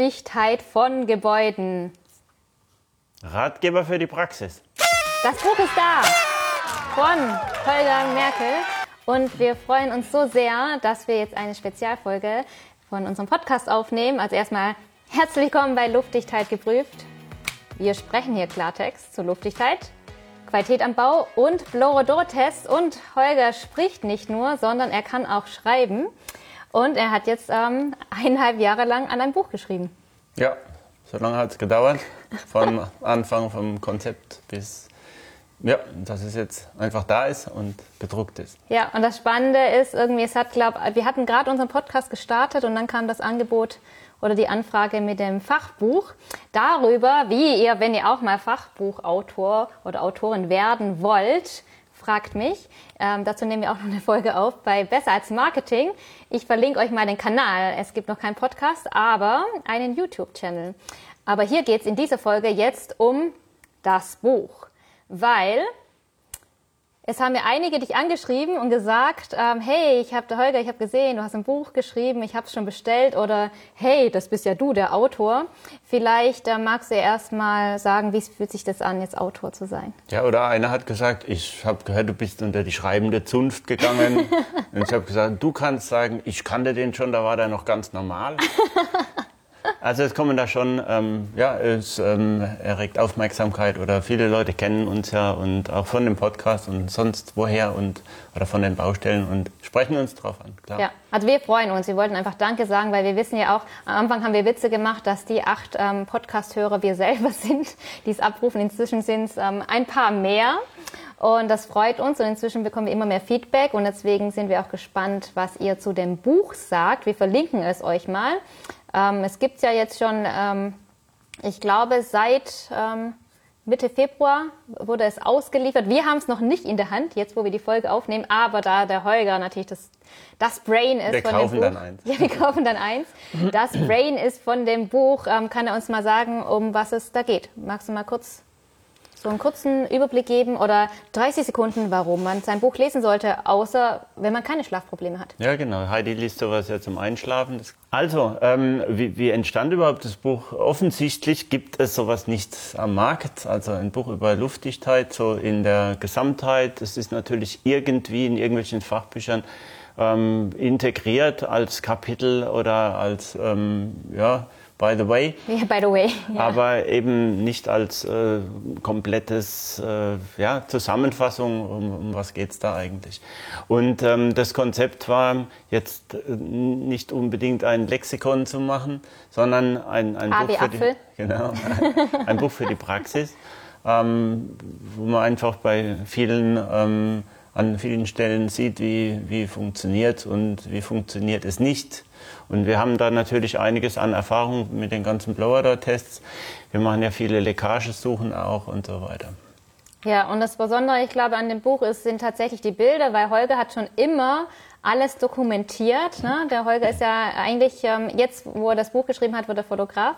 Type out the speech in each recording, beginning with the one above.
Luftdichtheit von Gebäuden. Ratgeber für die Praxis. Das Buch ist da von Holger Merkel und wir freuen uns so sehr, dass wir jetzt eine Spezialfolge von unserem Podcast aufnehmen. Also erstmal herzlich willkommen bei Luftdichtheit geprüft. Wir sprechen hier Klartext zur Luftdichtheit, Qualität am Bau und Blorodor-Test. Und Holger spricht nicht nur, sondern er kann auch schreiben. Und er hat jetzt ähm, eineinhalb Jahre lang an einem Buch geschrieben. Ja, so lange hat es gedauert. Von Anfang vom Konzept bis, ja, dass es jetzt einfach da ist und bedruckt ist. Ja, und das Spannende ist irgendwie, es hat, glaub, wir hatten gerade unseren Podcast gestartet und dann kam das Angebot oder die Anfrage mit dem Fachbuch darüber, wie ihr, wenn ihr auch mal Fachbuchautor oder Autorin werden wollt, fragt mich. Ähm, dazu nehmen wir auch noch eine Folge auf bei Besser als Marketing. Ich verlinke euch mal den Kanal. Es gibt noch keinen Podcast, aber einen YouTube-Channel. Aber hier geht es in dieser Folge jetzt um das Buch, weil es haben mir einige dich angeschrieben und gesagt, ähm, hey, ich habe Holger, ich habe gesehen, du hast ein Buch geschrieben, ich habe es schon bestellt oder hey, das bist ja du, der Autor. Vielleicht äh, magst du ja erst mal sagen, wie fühlt sich das an, jetzt Autor zu sein? Ja, oder einer hat gesagt, ich habe gehört, du bist unter die schreibende Zunft gegangen. und ich habe gesagt, du kannst sagen, ich kannte den schon, da war der noch ganz normal. Also es kommen da schon, ähm, ja, es ähm, erregt Aufmerksamkeit oder viele Leute kennen uns ja und auch von dem Podcast und sonst woher und oder von den Baustellen und sprechen uns drauf an, klar. Ja, also wir freuen uns. Wir wollten einfach Danke sagen, weil wir wissen ja auch, am Anfang haben wir Witze gemacht, dass die acht ähm, Podcast-Hörer wir selber sind, die es abrufen. Inzwischen sind es ähm, ein paar mehr. Und das freut uns und inzwischen bekommen wir immer mehr Feedback und deswegen sind wir auch gespannt, was ihr zu dem Buch sagt. Wir verlinken es euch mal. Ähm, es gibt ja jetzt schon, ähm, ich glaube, seit ähm, Mitte Februar wurde es ausgeliefert. Wir haben es noch nicht in der Hand, jetzt wo wir die Folge aufnehmen, aber da der Holger natürlich das, das Brain ist wir von kaufen dem Buch. Dann eins. Ja, wir kaufen dann eins. Das Brain ist von dem Buch. Ähm, kann er uns mal sagen, um was es da geht? Magst du mal kurz so einen kurzen Überblick geben oder 30 Sekunden, warum man sein Buch lesen sollte, außer wenn man keine Schlafprobleme hat. Ja, genau. Heidi liest sowas ja zum Einschlafen. Also, ähm, wie, wie entstand überhaupt das Buch? Offensichtlich gibt es sowas nicht am Markt. Also ein Buch über Luftdichtheit, so in der Gesamtheit. Es ist natürlich irgendwie in irgendwelchen Fachbüchern ähm, integriert als Kapitel oder als, ähm, ja, by the way. Ja, by the way. Ja. Aber eben nicht als äh, komplettes äh, ja, Zusammenfassung, um, um was geht's da eigentlich. Und ähm, das Konzept war jetzt äh, nicht unbedingt ein Lexikon zu machen, sondern ein, ein, Buch, für die, genau, ein Buch für die Praxis, ähm, wo man einfach bei vielen ähm, an vielen Stellen sieht, wie, wie funktioniert und wie funktioniert es nicht und wir haben da natürlich einiges an Erfahrung mit den ganzen Blower-Tests. Wir machen ja viele Leckagesuchen auch und so weiter. Ja, und das Besondere, ich glaube, an dem Buch ist, sind tatsächlich die Bilder, weil Holger hat schon immer alles dokumentiert. Ne? Der Holger ist ja eigentlich, ähm, jetzt, wo er das Buch geschrieben hat, wird er Fotograf.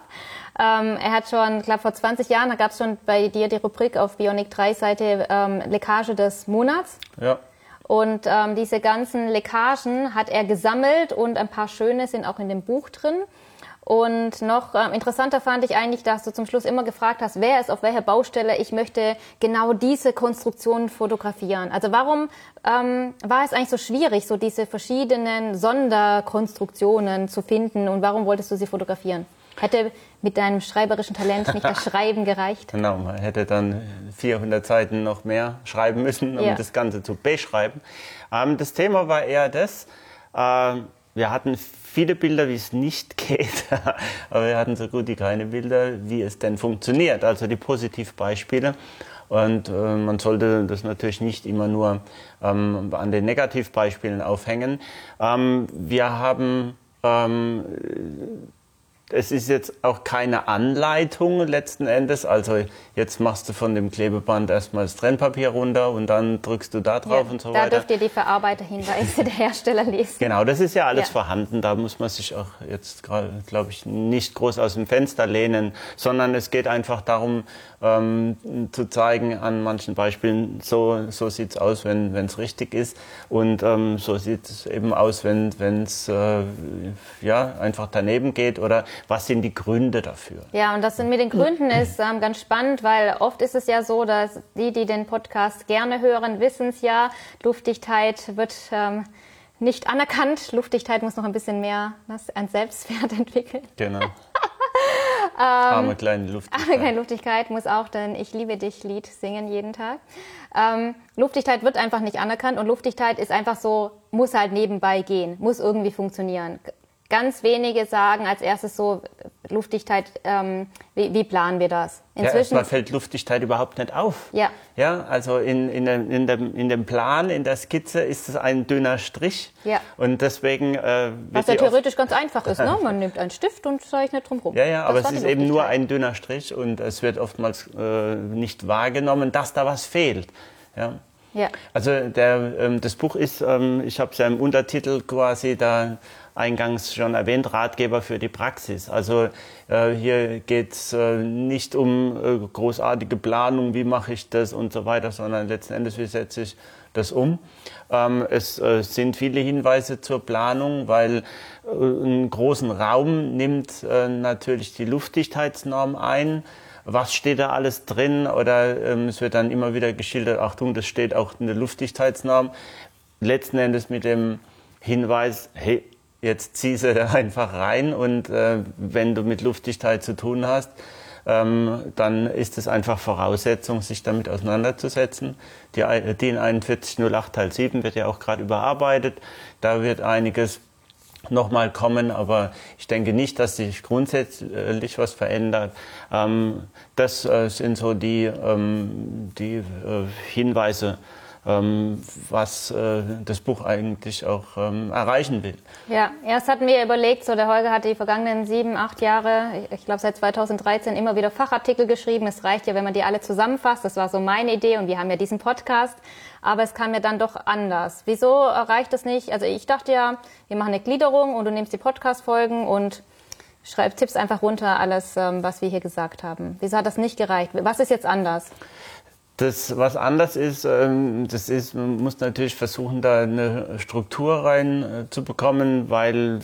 Ähm, er hat schon, ich glaube, vor 20 Jahren, da gab es schon bei dir die Rubrik auf Bionic 3 Seite ähm, Leckage des Monats. Ja. Und ähm, diese ganzen Leckagen hat er gesammelt und ein paar schöne sind auch in dem Buch drin. Und noch ähm, interessanter fand ich eigentlich, dass du zum Schluss immer gefragt hast, wer ist auf welcher Baustelle, ich möchte genau diese Konstruktion fotografieren. Also warum ähm, war es eigentlich so schwierig, so diese verschiedenen Sonderkonstruktionen zu finden und warum wolltest du sie fotografieren? Hätte mit deinem schreiberischen Talent nicht das Schreiben gereicht? Genau, man hätte dann 400 Seiten noch mehr schreiben müssen, um ja. das Ganze zu beschreiben. Ähm, das Thema war eher das, äh, wir hatten viele Bilder, wie es nicht geht, aber wir hatten so gut wie keine Bilder, wie es denn funktioniert, also die Positivbeispiele. Und äh, man sollte das natürlich nicht immer nur ähm, an den Negativbeispielen aufhängen. Ähm, wir haben ähm, es ist jetzt auch keine Anleitung letzten Endes. Also jetzt machst du von dem Klebeband erstmal das Trennpapier runter und dann drückst du da drauf ja, und so da weiter. Da dürft ihr die Verarbeiterhinweise der Hersteller lesen. Genau, das ist ja alles ja. vorhanden. Da muss man sich auch jetzt glaube ich, nicht groß aus dem Fenster lehnen, sondern es geht einfach darum, ähm, zu zeigen an manchen Beispielen, so, so sieht's aus, wenn es richtig ist. Und ähm, so sieht es eben aus, wenn es äh, ja, einfach daneben geht oder was sind die Gründe dafür? Ja, und das mit den Gründen ist ähm, ganz spannend, weil oft ist es ja so, dass die, die den Podcast gerne hören, wissen es ja, Luftdichtheit wird ähm, nicht anerkannt. Luftdichtheit muss noch ein bisschen mehr ein Selbstwert entwickeln. Genau. arme kleine Luftdichtheit. Arme kleine Luftdichtheit muss auch denn Ich liebe dich Lied singen jeden Tag. Ähm, Luftdichtheit wird einfach nicht anerkannt und Luftdichtheit ist einfach so, muss halt nebenbei gehen, muss irgendwie funktionieren. Ganz wenige sagen als erstes so, Luftdichtheit, ähm, wie, wie, planen wir das? Inzwischen ja, fällt Luftdichtheit überhaupt nicht auf. Ja. Ja, also in, in, dem, in, dem, in dem Plan, in der Skizze ist es ein dünner Strich. Ja. Und deswegen. Äh, Was ja theoretisch ganz einfach ist, ne? Man nimmt einen Stift und zeichnet drumherum. Ja, ja, aber es ist eben nur ein dünner Strich und es wird oftmals äh, nicht wahrgenommen, dass da was fehlt. Ja. Ja. Also der, ähm, das Buch ist, ähm, ich habe es ja im Untertitel quasi da eingangs schon erwähnt, Ratgeber für die Praxis. Also äh, hier geht es äh, nicht um äh, großartige Planung, wie mache ich das und so weiter, sondern letzten Endes, wie setze ich das um. Ähm, es äh, sind viele Hinweise zur Planung, weil äh, einen großen Raum nimmt äh, natürlich die Luftdichtheitsnorm ein was steht da alles drin oder ähm, es wird dann immer wieder geschildert, Achtung, das steht auch in der Luftdichtheitsnorm. Letzten Endes mit dem Hinweis, hey, jetzt zieh sie einfach rein und äh, wenn du mit Luftdichtheit zu tun hast, ähm, dann ist es einfach Voraussetzung, sich damit auseinanderzusetzen. Die DIN 4108 Teil 7 wird ja auch gerade überarbeitet. Da wird einiges nochmal kommen, aber ich denke nicht, dass sich grundsätzlich was verändert. Ähm, das äh, sind so die, ähm, die äh, Hinweise, was äh, das Buch eigentlich auch ähm, erreichen will. Ja, erst hatten wir überlegt, so der Holger hat die vergangenen sieben, acht Jahre, ich glaube seit 2013 immer wieder Fachartikel geschrieben. Es reicht ja, wenn man die alle zusammenfasst. Das war so meine Idee und wir haben ja diesen Podcast. Aber es kam mir dann doch anders. Wieso reicht es nicht? Also ich dachte ja, wir machen eine Gliederung und du nimmst die Podcast-Folgen und schreibst, tippst einfach runter alles, ähm, was wir hier gesagt haben. Wieso hat das nicht gereicht? Was ist jetzt anders? Das, was anders ist, ähm, das ist, man muss natürlich versuchen, da eine Struktur rein äh, weil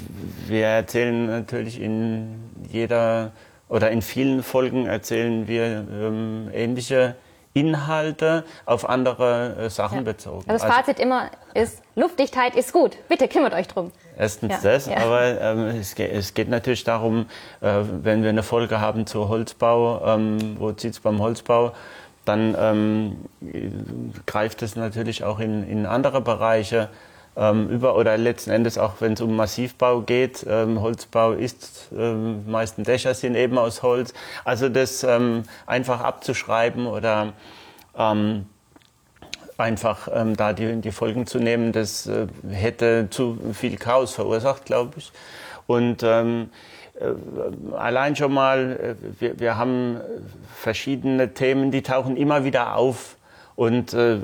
wir erzählen natürlich in jeder oder in vielen Folgen erzählen wir ähm, ähnliche Inhalte auf andere äh, Sachen ja. bezogen. Also das also Fazit also, immer ist, Luftdichtheit ist gut. Bitte kümmert euch drum. Erstens ja. das, ja. aber ähm, es, geht, es, geht, natürlich darum, äh, wenn wir eine Folge haben zu Holzbau, ähm, wo zieht es beim Holzbau, dann ähm, greift es natürlich auch in, in andere Bereiche ähm, über oder letzten Endes auch wenn es um Massivbau geht. Ähm, Holzbau ist, ähm, meisten Dächer sind eben aus Holz. Also das ähm, einfach abzuschreiben oder ähm, einfach ähm, da die, die Folgen zu nehmen, das äh, hätte zu viel Chaos verursacht, glaube ich. Und allein schon mal, äh, wir, wir haben verschiedene Themen, die tauchen immer wieder auf. Und äh,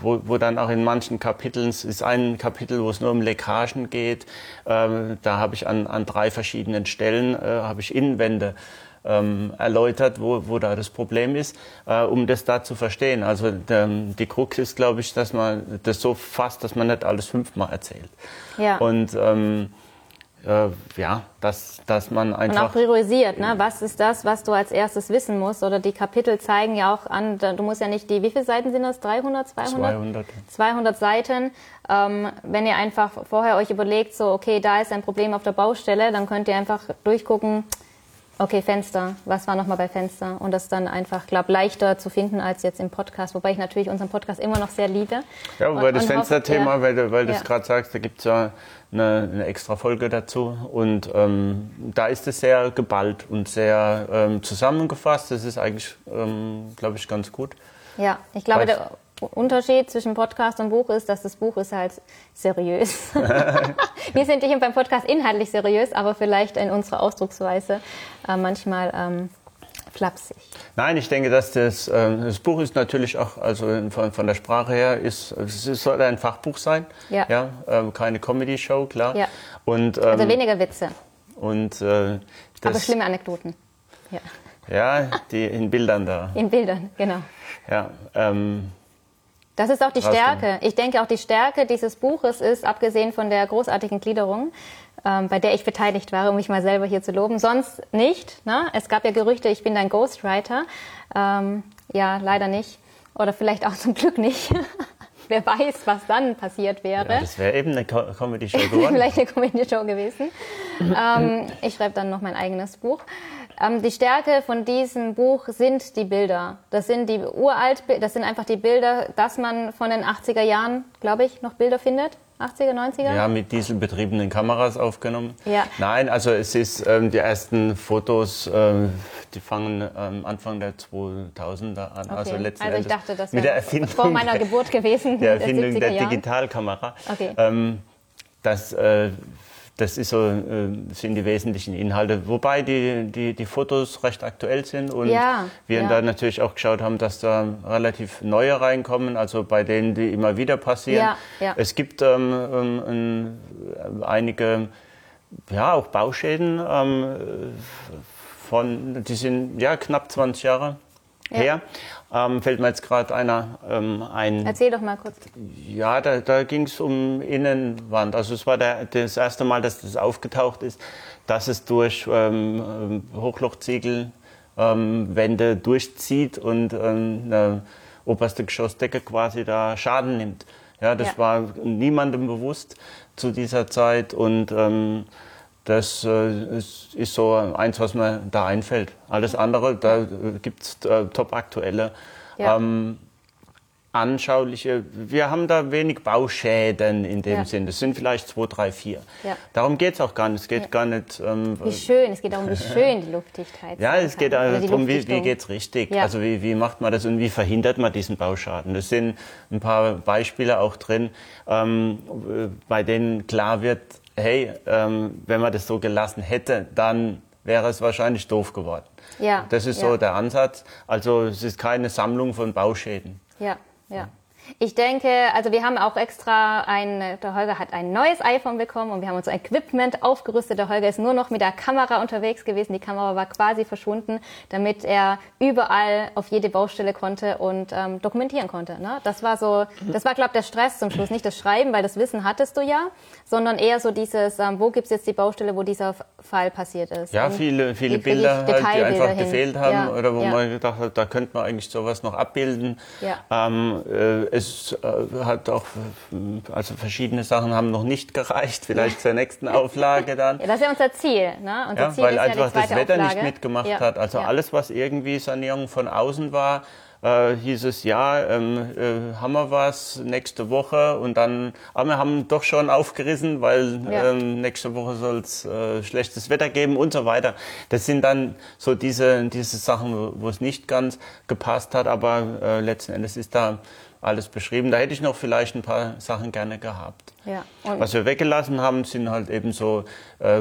wo, wo dann auch in manchen Kapiteln, es ist ein Kapitel, wo es nur um Leckagen geht, äh, da habe ich an, an drei verschiedenen Stellen, äh, habe ich Innenwände ähm, erläutert, wo, wo da das Problem ist, äh, um das da zu verstehen. Also der, die Krux ist, glaube ich, dass man das so fasst, dass man nicht alles fünfmal erzählt. Ja. Und ähm, äh, ja, dass, dass man einfach. Und auch priorisiert, ne? Was ist das, was du als erstes wissen musst? Oder die Kapitel zeigen ja auch an, du musst ja nicht die, wie viele Seiten sind das? 300, 200? 200. 200 Seiten. Ähm, wenn ihr einfach vorher euch überlegt, so, okay, da ist ein Problem auf der Baustelle, dann könnt ihr einfach durchgucken, Okay, Fenster. Was war nochmal bei Fenster? Und das dann einfach, glaube leichter zu finden als jetzt im Podcast, wobei ich natürlich unseren Podcast immer noch sehr liebe. Ja, wobei das Fensterthema, ja, weil du, weil du ja. gerade sagst, da gibt es ja eine, eine, extra Folge dazu. Und ähm, da ist es sehr geballt und sehr ähm, zusammengefasst. Das ist eigentlich, ähm, glaube ich, ganz gut. Ja, ich glaube, der Unterschied zwischen Podcast und Buch ist, dass das Buch ist halt seriös. Wir sind hier beim Podcast inhaltlich seriös, aber vielleicht in unserer Ausdrucksweise äh, manchmal ähm, flapsig. Nein, ich denke, dass das, äh, das Buch ist natürlich auch, also von, von der Sprache her, ist, es soll ein Fachbuch sein. Ja. ja ähm, keine Comedy-Show, klar. Ja. Und, also ähm, also weniger Witze. Und, äh, das, aber schlimme Anekdoten. Ja. Ja, die in Bildern da. In Bildern, genau. Ja, ähm, Das ist auch die. Stärke. Ich denke auch die Stärke dieses Buches ist, abgesehen von der großartigen Gliederung, ähm, bei der ich beteiligt war, um mich mal selber hier zu loben, sonst nicht. Ne? Es gab ja Gerüchte, ich bin dein Ghostwriter. Ähm, ja, leider nicht. Oder vielleicht auch zum Glück nicht. Wer weiß, was dann passiert wäre. Ja, das wäre eben eine Co Comedy-Show geworden. Vielleicht eine Comedy-Show gewesen. ähm, ich schreibe dann noch mein eigenes Buch. Ähm, die Stärke von diesem Buch sind die Bilder. Das sind die uralt, das sind einfach die Bilder, dass man von den 80er Jahren, glaube ich, noch Bilder findet. 80er, 90er? Ja, mit dieselbetriebenen Kameras aufgenommen. Ja. Nein, also es ist ähm, die ersten Fotos, ähm, die fangen ähm, Anfang der 2000er an. Okay. Also letzten Also ich Endes dachte, das der wäre vor meiner Geburt gewesen. der Erfindung 70er der Jahren. Digitalkamera. Okay. Ähm, das, äh, das ist so, äh, sind die wesentlichen Inhalte. Wobei die, die, die Fotos recht aktuell sind und Ja, wir ja. da natürlich auch geschaut haben, dass da relativ neue reinkommen, also bei denen, die immer wieder passieren. Ja. Es gibt ähm, ähm, ein- einige, ja, auch Bauschäden ähm, von, die sind ja knapp 20 Jahre Ja. her. Ähm, fällt mir jetzt gerade einer ähm, ein. Erzähl doch mal kurz. Ja, da, da ging es um Innenwand. Also es war der, das erste Mal, dass das aufgetaucht ist, dass es durch ähm, ähm, Hochlochziegel ähm, Wände durchzieht und ähm, eine oberste Geschossdecke quasi da Schaden nimmt. Ja, das Ja. war niemandem bewusst zu dieser Zeit und ähm, das äh, ist, so eins, was mir da einfällt. Alles andere, da gibt es äh, top aktuelle. Ja. Ähm, anschauliche, wir haben da wenig Bauschäden in dem Ja. Sinn. Das sind vielleicht zwei, drei, vier. Ja. Darum geht es auch gar nicht. Es geht Ja. gar nicht. Ähm, Wie schön, es geht darum, wie schön die Luftdichtheit ja, es geht also darum, wie, wie Luftdichtung. geht's richtig? Also wie, wie macht man das und wie verhindert man diesen Bauschaden? Das sind ein paar Beispiele auch drin, ähm, bei denen klar wird, hey, ähm, wenn man das so gelassen hätte, dann wäre es wahrscheinlich doof geworden. Ja, Das ist ja. so der Ansatz. Also es ist keine Sammlung von Bauschäden. Ja, ja. Ich denke, also wir haben auch extra ein, der Holger hat ein neues iPhone bekommen und wir haben unser Equipment aufgerüstet. Der Holger ist nur noch mit der Kamera unterwegs gewesen. Die Kamera war quasi verschwunden, damit er überall auf jede Baustelle konnte und ähm, dokumentieren konnte. Ne? Das war so, das war, glaube der Stress zum Schluss. Nicht das Schreiben, weil das Wissen hattest du ja, sondern eher so dieses, ähm, wo gibt's jetzt die Baustelle, wo dieser Fall passiert ist. Ja, Und viele, viele ich Bilder, halt, die einfach hin? gefehlt haben Ja, oder wo ja. man gedacht hat, da könnte man eigentlich sowas noch abbilden. Ja. Ähm, äh, es äh, hat auch, also verschiedene Sachen haben noch nicht gereicht, vielleicht zur nächsten Auflage dann. Ja, das ist ja unser Ziel. Ne? Unser Ja, Ziel weil ist einfach ja das Wetter Auflage. nicht mitgemacht Ja, hat. Also alles, was irgendwie Sanierung von außen war, äh, hieß es, ja, ähm, äh, haben wir was nächste Woche und dann, aber wir haben doch schon aufgerissen, weil Ja. ähm, nächste Woche soll es äh, schlechtes Wetter geben und so weiter. Das sind dann so diese, diese Sachen, wo- wo es nicht ganz gepasst hat, aber äh, letzten Endes ist da alles beschrieben. Da hätte ich noch vielleicht ein paar Sachen gerne gehabt. Ja. Was wir weggelassen haben, sind halt eben so äh,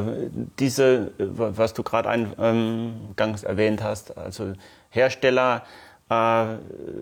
diese, äh, was du gerade eingangs erwähnt hast, also Hersteller. Äh,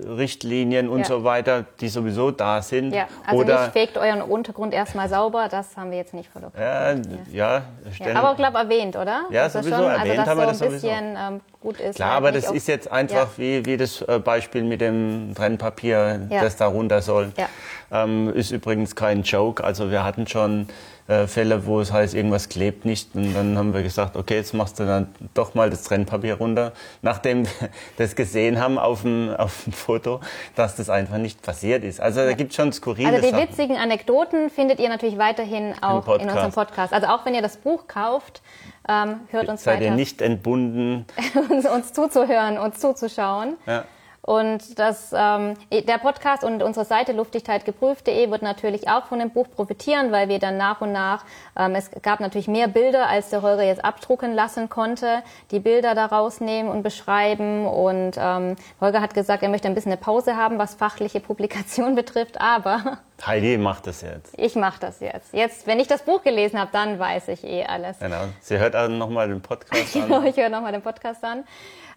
Richtlinien und Ja. so weiter, die sowieso da sind. ja, also Oder nicht fegt euren Untergrund erstmal sauber, das haben wir jetzt nicht äh, ja, Ja, stellen, aber ich glaube erwähnt, oder? Ja, Dass das sowieso, schon, erwähnt also, haben wir dass das so ein bisschen ähm, gut ist. Klar, halt aber das ist jetzt einfach Ja. wie, wie das äh, Beispiel mit dem Trennpapier, Ja. das da runter soll. Ja. Ähm, ist übrigens kein Joke. Also wir hatten schon äh, Fälle, wo es heißt, irgendwas klebt nicht. Und dann haben wir gesagt, okay, jetzt machst du dann doch mal das Trennpapier runter. Nachdem wir das gesehen haben auf dem, auf dem Foto, dass das einfach nicht passiert ist. Also da gibt es schon skurrile Also die Sachen. witzigen Anekdoten findet ihr natürlich weiterhin auch in unserem Podcast. Also auch wenn ihr das Buch kauft, ähm, hört uns Seid weiter, ihr nicht entbunden? uns, uns zuzuhören, uns zuzuschauen. Ja. Und das, ähm, der Podcast und unsere Seite luftdichtheitgeprüft.de wird natürlich auch von dem Buch profitieren, weil wir dann nach und nach, ähm, es gab natürlich mehr Bilder, als der Holger jetzt abdrucken lassen konnte, die Bilder da rausnehmen und beschreiben. Und ähm, Holger hat gesagt, er möchte ein bisschen eine Pause haben, was fachliche Publikation betrifft, aber Heidi macht das jetzt. ich mache das jetzt. Jetzt, wenn ich das Buch gelesen habe, dann weiß ich eh alles. Genau. Sie hört also nochmal den Podcast Genau, an. ich höre nochmal den Podcast an.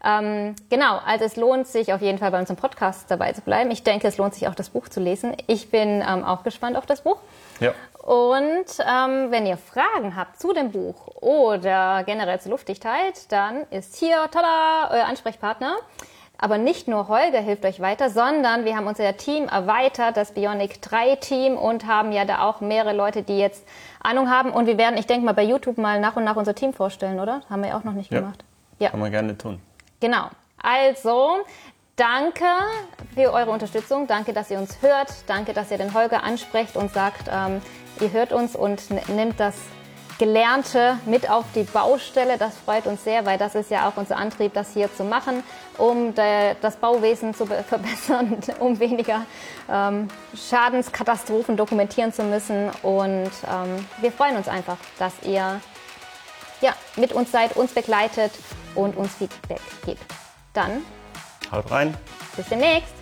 Ähm, genau, also es lohnt sich auf jeden Fall bei unserem Podcast dabei zu bleiben. Ich denke, es lohnt sich auch das Buch zu lesen. Ich bin ähm, auch gespannt auf das Buch. Ja. Und ähm, wenn ihr Fragen habt zu dem Buch oder generell zur Luftdichtheit, dann ist hier, tada, euer Ansprechpartner. Aber nicht nur Holger hilft euch weiter, sondern wir haben unser Team erweitert, das Bionic 3 Team und haben ja da auch mehrere Leute, die jetzt Ahnung haben. Und wir werden, ich denke mal, bei YouTube mal nach und nach unser Team vorstellen, oder? Haben wir auch noch nicht Ja. gemacht. Ja. Kann man gerne tun. Genau. Also, danke für eure Unterstützung. Danke, dass ihr uns hört. Danke, dass ihr den Holger ansprecht und sagt, ähm, ihr hört uns und nimmt das Gelernte mit auf die Baustelle. Das freut uns sehr, weil das ist ja auch unser Antrieb, das hier zu machen, um das Bauwesen zu be- verbessern, um weniger ähm, Schadenskatastrophen dokumentieren zu müssen. Und ähm, wir freuen uns einfach, dass ihr ja, mit uns seid, uns begleitet und uns Feedback gibt. Dann Haut rein. bis demnächst.